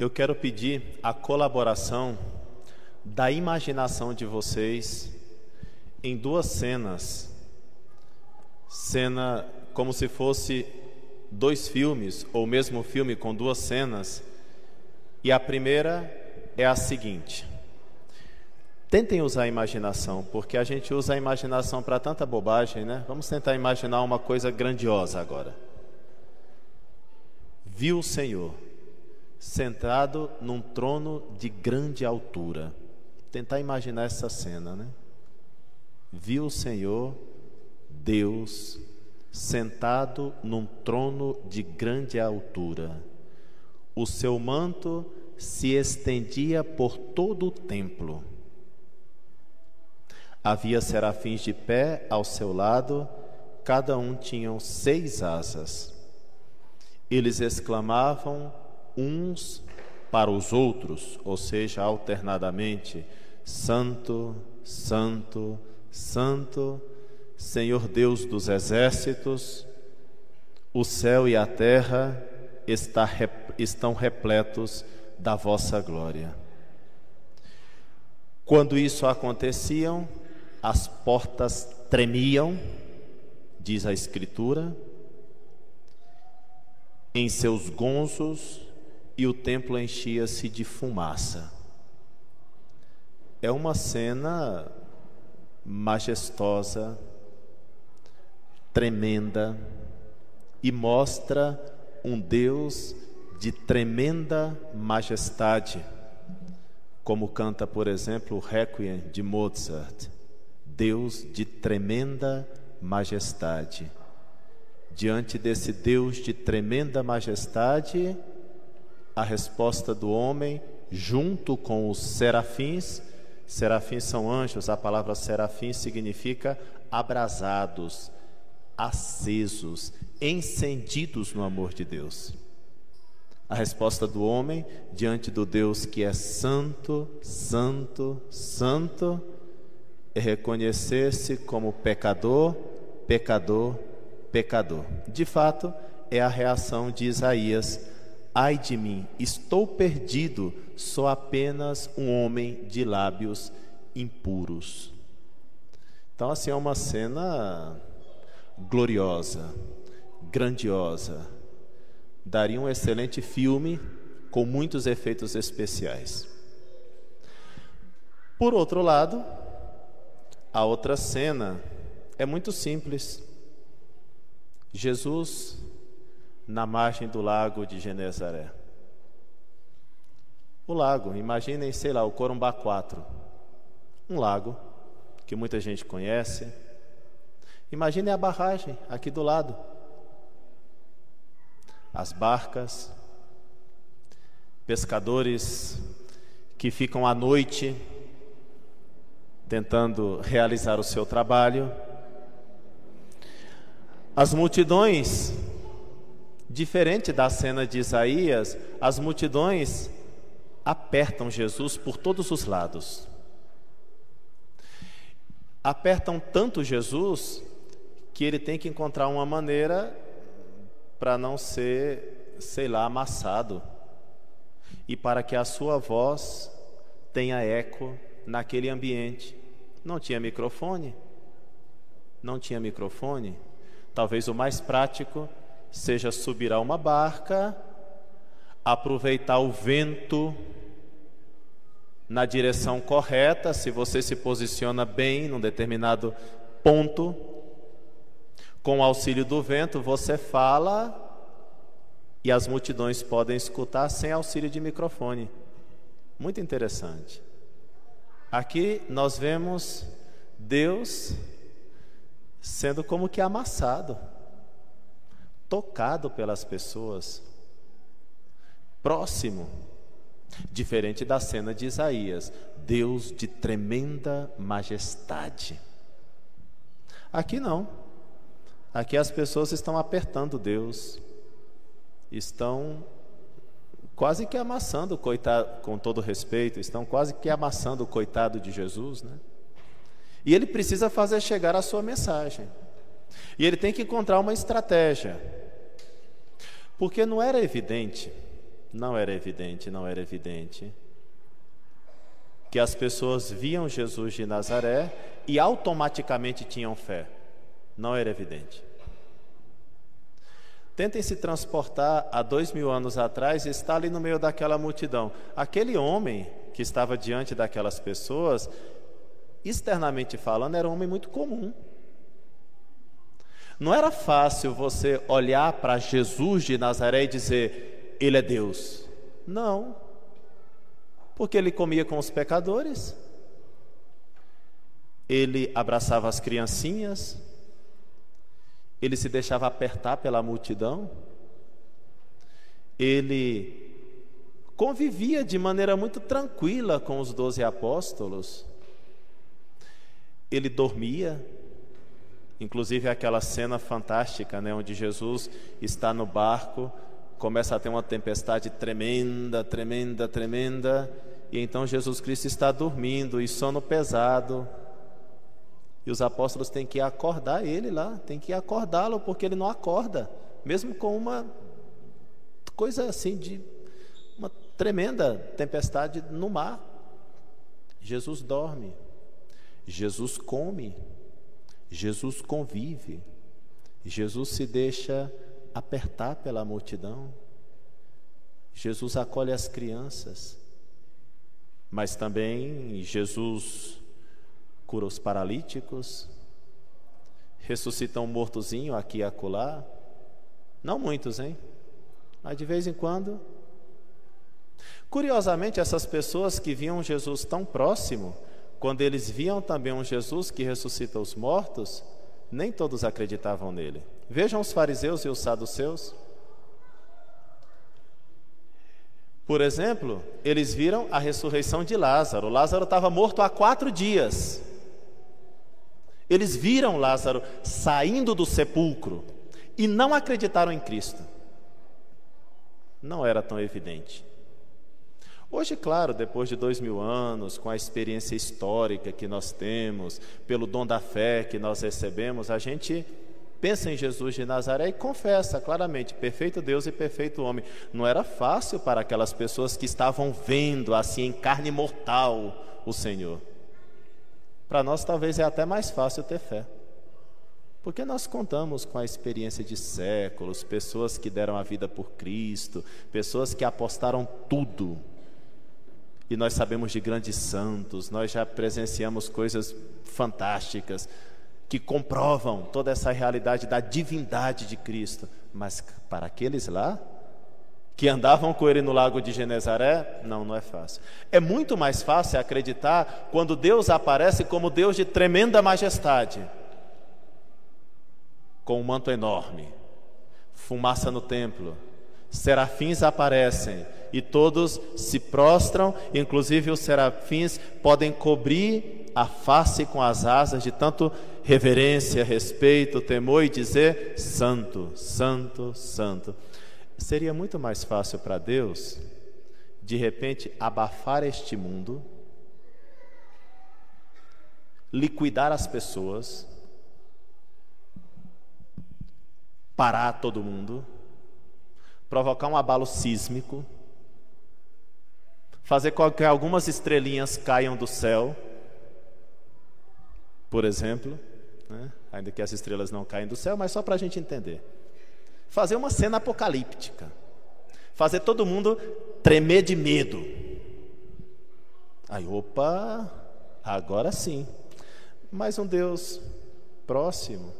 eu quero pedir a colaboração da imaginação de vocês em duas cenas. Cena como se fosse dois filmes, ou mesmo filme com duas cenas. E a primeira é a seguinte: tentem usar a imaginação, porque a gente usa a imaginação para tanta bobagem, né? Vamos tentar imaginar uma coisa grandiosa agora. Viu o Senhor sentado num trono de grande altura. Tentar imaginar essa cena, né? Viu o Senhor, Deus, sentado num trono de grande altura. O seu manto se estendia por todo o templo. Havia serafins de pé ao seu lado, cada um tinha seis asas. Eles exclamavam uns para os outros, ou seja, alternadamente: Santo, Santo, Santo, Senhor Deus dos exércitos, o céu e a terra está, estão repletos da vossa glória. Quando isso acontecia, as portas tremiam, diz a Escritura, em seus gonzos e o templo enchia-se de fumaça. É uma cena majestosa, tremenda e mostra um Deus de tremenda majestade, como canta, por exemplo, o Requiem de Mozart. Deus de tremenda majestade. Diante desse Deus de tremenda majestade, a resposta do homem, junto com os serafins. Serafins são anjos, a palavra serafim significa abrasados, acesos, encendidos no amor de Deus. A resposta do homem diante do Deus que é santo, santo, santo, é reconhecer-se como pecador, pecador, pecador. De fato, é a reação de Isaías Ai de mim, estou perdido, sou apenas um homem de lábios impuros. Então, assim, é uma cena gloriosa, grandiosa. Daria um excelente filme com muitos efeitos especiais. Por outro lado, a outra cena é muito simples. Jesus na margem do lago de Genezaré. O lago, imaginem, sei lá, o Corumbá 4. Um lago que muita gente conhece. Imaginem a barragem aqui do lado. As barcas, pescadores que ficam à noite tentando realizar o seu trabalho. As multidões Diferente da cena de Isaías, as multidões apertam Jesus por todos os lados. Apertam tanto Jesus que ele tem que encontrar uma maneira para não ser, sei lá, amassado e para que a sua voz tenha eco naquele ambiente. Não tinha microfone? Não tinha microfone? Talvez o mais prático seja subir a uma barca, aproveitar o vento na direção correta, se você se posiciona bem num determinado ponto, com o auxílio do vento, você fala e as multidões podem escutar sem auxílio de microfone. Muito interessante. Aqui nós vemos Deus sendo como que amassado tocado pelas pessoas, próximo, diferente da cena de Isaías, Deus de tremenda majestade. Aqui não. Aqui as pessoas estão apertando Deus, estão quase que amassando o coitado, com todo respeito, estão quase que amassando o coitado de Jesus, né? E ele precisa fazer chegar a sua mensagem. E ele tem que encontrar uma estratégia. Porque não era evidente Não era evidente, não era evidente. Que as pessoas viam Jesus de Nazaré e automaticamente tinham fé. Não era evidente. Tentem se transportar a dois mil anos atrás e está ali no meio daquela multidão. Aquele homem que estava diante daquelas pessoas, externamente falando, era um homem muito comum. Não era fácil você olhar para Jesus de Nazaré e dizer, Ele é Deus. Não. Porque ele comia com os pecadores, ele abraçava as criancinhas, ele se deixava apertar pela multidão, ele convivia de maneira muito tranquila com os doze apóstolos, ele dormia, inclusive aquela cena fantástica, né, onde Jesus está no barco, começa a ter uma tempestade tremenda, tremenda, tremenda, e então Jesus Cristo está dormindo e sono pesado. E os apóstolos têm que acordar ele lá, tem que acordá-lo, porque ele não acorda, mesmo com uma coisa assim de uma tremenda tempestade no mar. Jesus dorme, Jesus come, Jesus convive, Jesus se deixa apertar pela multidão, Jesus acolhe as crianças, mas também Jesus cura os paralíticos, ressuscita um mortozinho aqui e acolá. Não muitos, hein? Mas de vez em quando. Curiosamente, essas pessoas que viam Jesus tão próximo, quando eles viam também um Jesus que ressuscita os mortos, nem todos acreditavam nele. Vejam os fariseus e os saduceus. Por exemplo, eles viram a ressurreição de Lázaro. Lázaro estava morto há quatro dias. Eles viram Lázaro saindo do sepulcro e não acreditaram em Cristo. Não era tão evidente. Hoje, claro, depois de dois mil anos, com a experiência histórica que nós temos, pelo dom da fé que nós recebemos, a gente pensa em Jesus de Nazaré e confessa claramente: perfeito Deus e perfeito homem. Não era fácil para aquelas pessoas que estavam vendo assim em carne mortal o Senhor. Para nós, talvez é até mais fácil ter fé. Porque nós contamos com a experiência de séculos, pessoas que deram a vida por Cristo, pessoas que apostaram tudo. E nós sabemos de grandes santos, nós já presenciamos coisas fantásticas que comprovam toda essa realidade da divindade de Cristo. Mas para aqueles lá, que andavam com ele no lago de Genezaré? Não, não é fácil. É muito mais fácil acreditar quando Deus aparece como Deus de tremenda majestade, com um manto enorme, fumaça no templo, serafins aparecem e todos se prostram, inclusive os serafins podem cobrir a face com as asas de tanto reverência, respeito, temor e dizer: Santo, Santo, Santo. Seria muito mais fácil para Deus, de repente, abafar este mundo, liquidar as pessoas, parar todo mundo, provocar um abalo sísmico, fazer com que algumas estrelinhas caiam do céu, por exemplo, né? ainda que as estrelas não caem do céu, mas só para a gente entender fazer uma cena apocalíptica, fazer todo mundo tremer de medo. Aí, opa, agora sim. Mas um Deus próximo.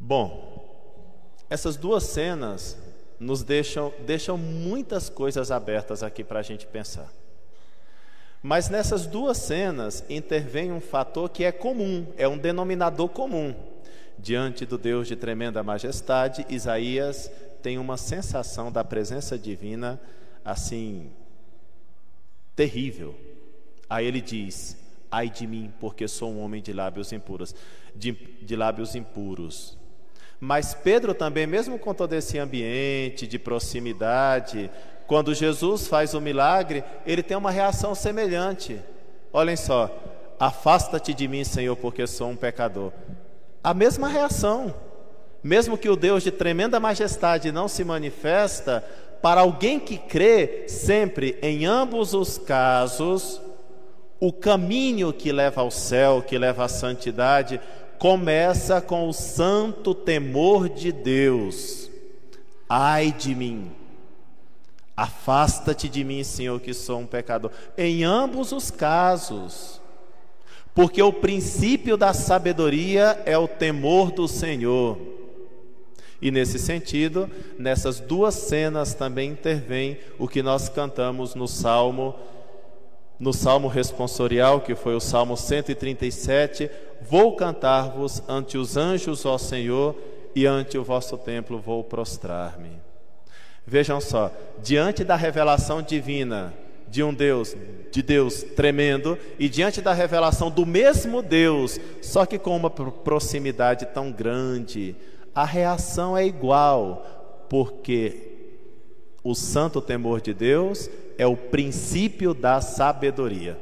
Bom, essas duas cenas nos deixam, deixam muitas coisas abertas aqui para a gente pensar. Mas nessas duas cenas intervém um fator que é comum, é um denominador comum. Diante do Deus de tremenda majestade, Isaías tem uma sensação da presença divina assim terrível. Aí ele diz: Ai de mim, porque sou um homem de lábios impuros, de, de lábios impuros. Mas Pedro também, mesmo com todo esse ambiente de proximidade, quando Jesus faz o milagre, ele tem uma reação semelhante. Olhem só: Afasta-te de mim, Senhor, porque sou um pecador a mesma reação. mesmo que o Deus de tremenda majestade não se manifesta, para alguém que crê, sempre em ambos os casos, o caminho que leva ao céu, que leva à santidade, começa com o santo temor de Deus. Ai de mim, afasta-te de mim, Senhor, que sou um pecador. Em ambos os casos, porque o princípio da sabedoria é o temor do Senhor. E nesse sentido, nessas duas cenas também intervém o que nós cantamos no Salmo no Salmo responsorial, que foi o Salmo 137, vou cantar-vos ante os anjos, ó Senhor, e ante o vosso templo vou prostrar-me. Vejam só, diante da revelação divina de um Deus, de Deus tremendo, e diante da revelação do mesmo Deus, só que com uma proximidade tão grande, a reação é igual, porque o santo temor de Deus é o princípio da sabedoria.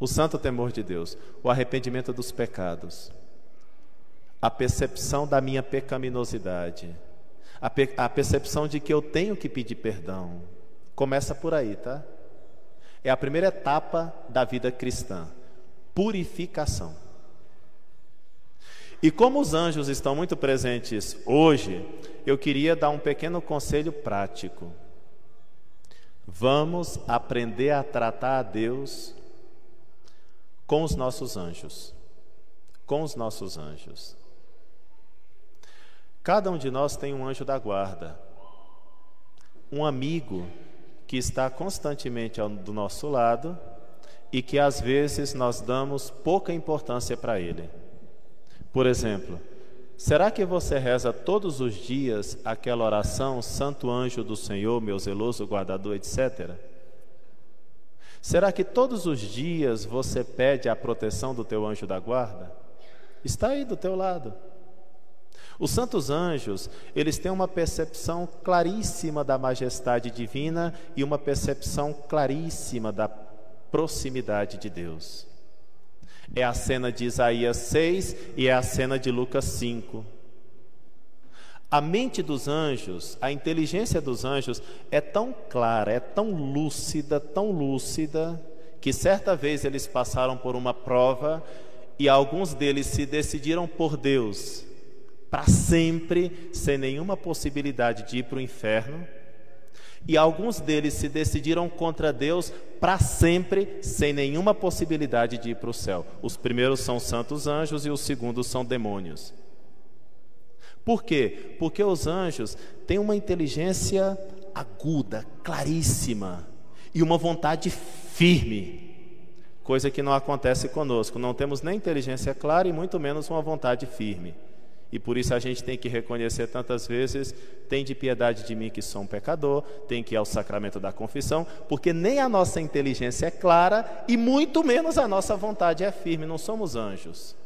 O santo temor de Deus, o arrependimento dos pecados, a percepção da minha pecaminosidade, a, pe a percepção de que eu tenho que pedir perdão. Começa por aí, tá? É a primeira etapa da vida cristã purificação. E como os anjos estão muito presentes hoje, eu queria dar um pequeno conselho prático. Vamos aprender a tratar a Deus com os nossos anjos. Com os nossos anjos. Cada um de nós tem um anjo da guarda, um amigo que está constantemente do nosso lado e que às vezes nós damos pouca importância para ele. Por exemplo, será que você reza todos os dias aquela oração, Santo Anjo do Senhor, meu zeloso guardador, etc? Será que todos os dias você pede a proteção do teu anjo da guarda? Está aí do teu lado. Os santos anjos, eles têm uma percepção claríssima da majestade divina e uma percepção claríssima da proximidade de Deus. É a cena de Isaías 6 e é a cena de Lucas 5. A mente dos anjos, a inteligência dos anjos é tão clara, é tão lúcida, tão lúcida, que certa vez eles passaram por uma prova e alguns deles se decidiram por Deus para sempre, sem nenhuma possibilidade de ir para o inferno e alguns deles se decidiram contra Deus para sempre, sem nenhuma possibilidade de ir para o céu. Os primeiros são santos anjos e os segundos são demônios. Por quê? Porque os anjos têm uma inteligência aguda, claríssima e uma vontade firme, coisa que não acontece conosco. Não temos nem inteligência clara e muito menos uma vontade firme. E por isso a gente tem que reconhecer tantas vezes: tem de piedade de mim que sou um pecador, tem que ir ao sacramento da confissão, porque nem a nossa inteligência é clara e muito menos a nossa vontade é firme, não somos anjos.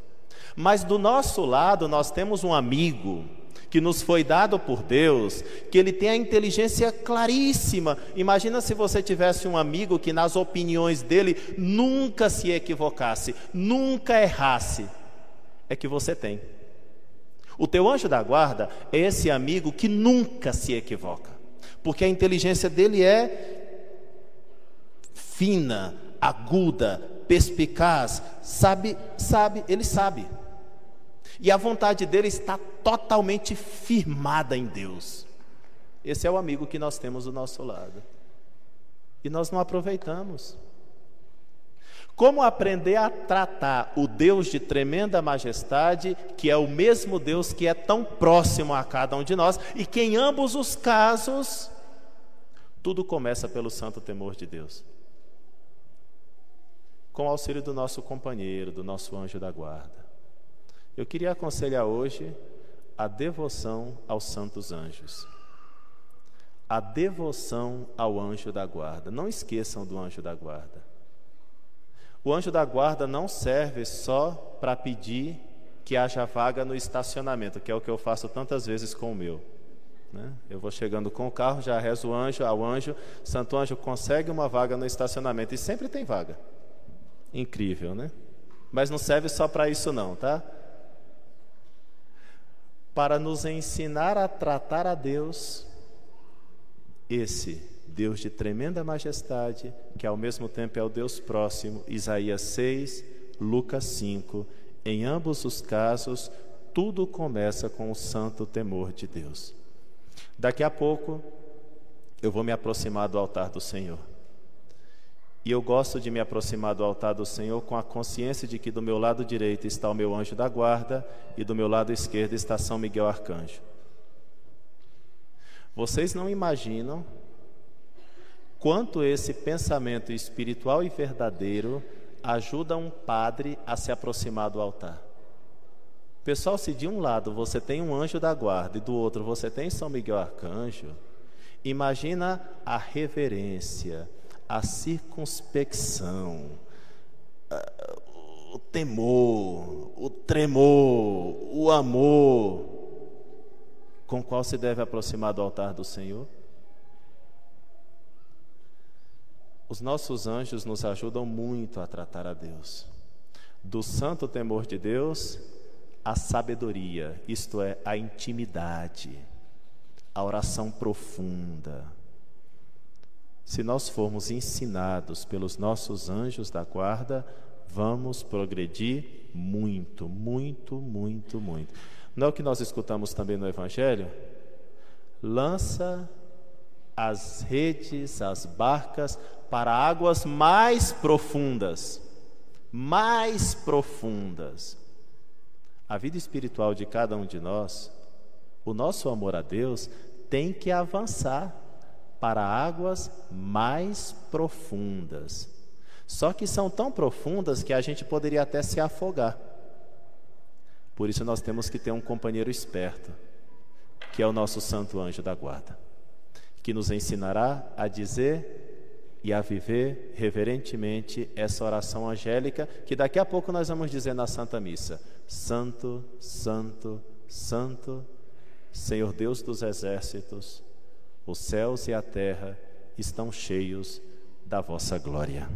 Mas do nosso lado nós temos um amigo que nos foi dado por Deus, que ele tem a inteligência claríssima. Imagina se você tivesse um amigo que nas opiniões dele nunca se equivocasse, nunca errasse. É que você tem. O teu anjo da guarda é esse amigo que nunca se equivoca, porque a inteligência dele é fina, aguda, perspicaz, sabe, sabe, ele sabe. E a vontade dele está totalmente firmada em Deus. Esse é o amigo que nós temos do nosso lado. E nós não aproveitamos. Como aprender a tratar o Deus de tremenda majestade, que é o mesmo Deus que é tão próximo a cada um de nós e que em ambos os casos tudo começa pelo santo temor de Deus. Com o auxílio do nosso companheiro, do nosso anjo da guarda. Eu queria aconselhar hoje a devoção aos santos anjos. A devoção ao anjo da guarda. Não esqueçam do anjo da guarda. O anjo da guarda não serve só para pedir que haja vaga no estacionamento, que é o que eu faço tantas vezes com o meu. Né? Eu vou chegando com o carro, já rezo o anjo, ao anjo, Santo Anjo consegue uma vaga no estacionamento e sempre tem vaga. Incrível, né? Mas não serve só para isso não, tá? Para nos ensinar a tratar a Deus, esse Deus de tremenda majestade, que ao mesmo tempo é o Deus próximo, Isaías 6, Lucas 5. Em ambos os casos, tudo começa com o santo temor de Deus. Daqui a pouco, eu vou me aproximar do altar do Senhor. E eu gosto de me aproximar do altar do Senhor com a consciência de que do meu lado direito está o meu anjo da guarda e do meu lado esquerdo está São Miguel Arcanjo. Vocês não imaginam quanto esse pensamento espiritual e verdadeiro ajuda um padre a se aproximar do altar. Pessoal, se de um lado você tem um anjo da guarda e do outro você tem São Miguel Arcanjo, imagina a reverência, a circunspecção, o temor, o tremor, o amor com qual se deve aproximar do altar do Senhor. Os nossos anjos nos ajudam muito a tratar a Deus. Do santo temor de Deus, a sabedoria, isto é, a intimidade, a oração profunda. Se nós formos ensinados pelos nossos anjos da guarda, vamos progredir muito, muito, muito, muito. Não é o que nós escutamos também no Evangelho? Lança as redes, as barcas para águas mais profundas. Mais profundas. A vida espiritual de cada um de nós, o nosso amor a Deus, tem que avançar para águas mais profundas. Só que são tão profundas que a gente poderia até se afogar. Por isso nós temos que ter um companheiro esperto, que é o nosso santo anjo da guarda que nos ensinará a dizer e a viver reverentemente essa oração angélica que daqui a pouco nós vamos dizer na Santa Missa: Santo, Santo, Santo, Senhor Deus dos exércitos, os céus e a terra estão cheios da vossa glória.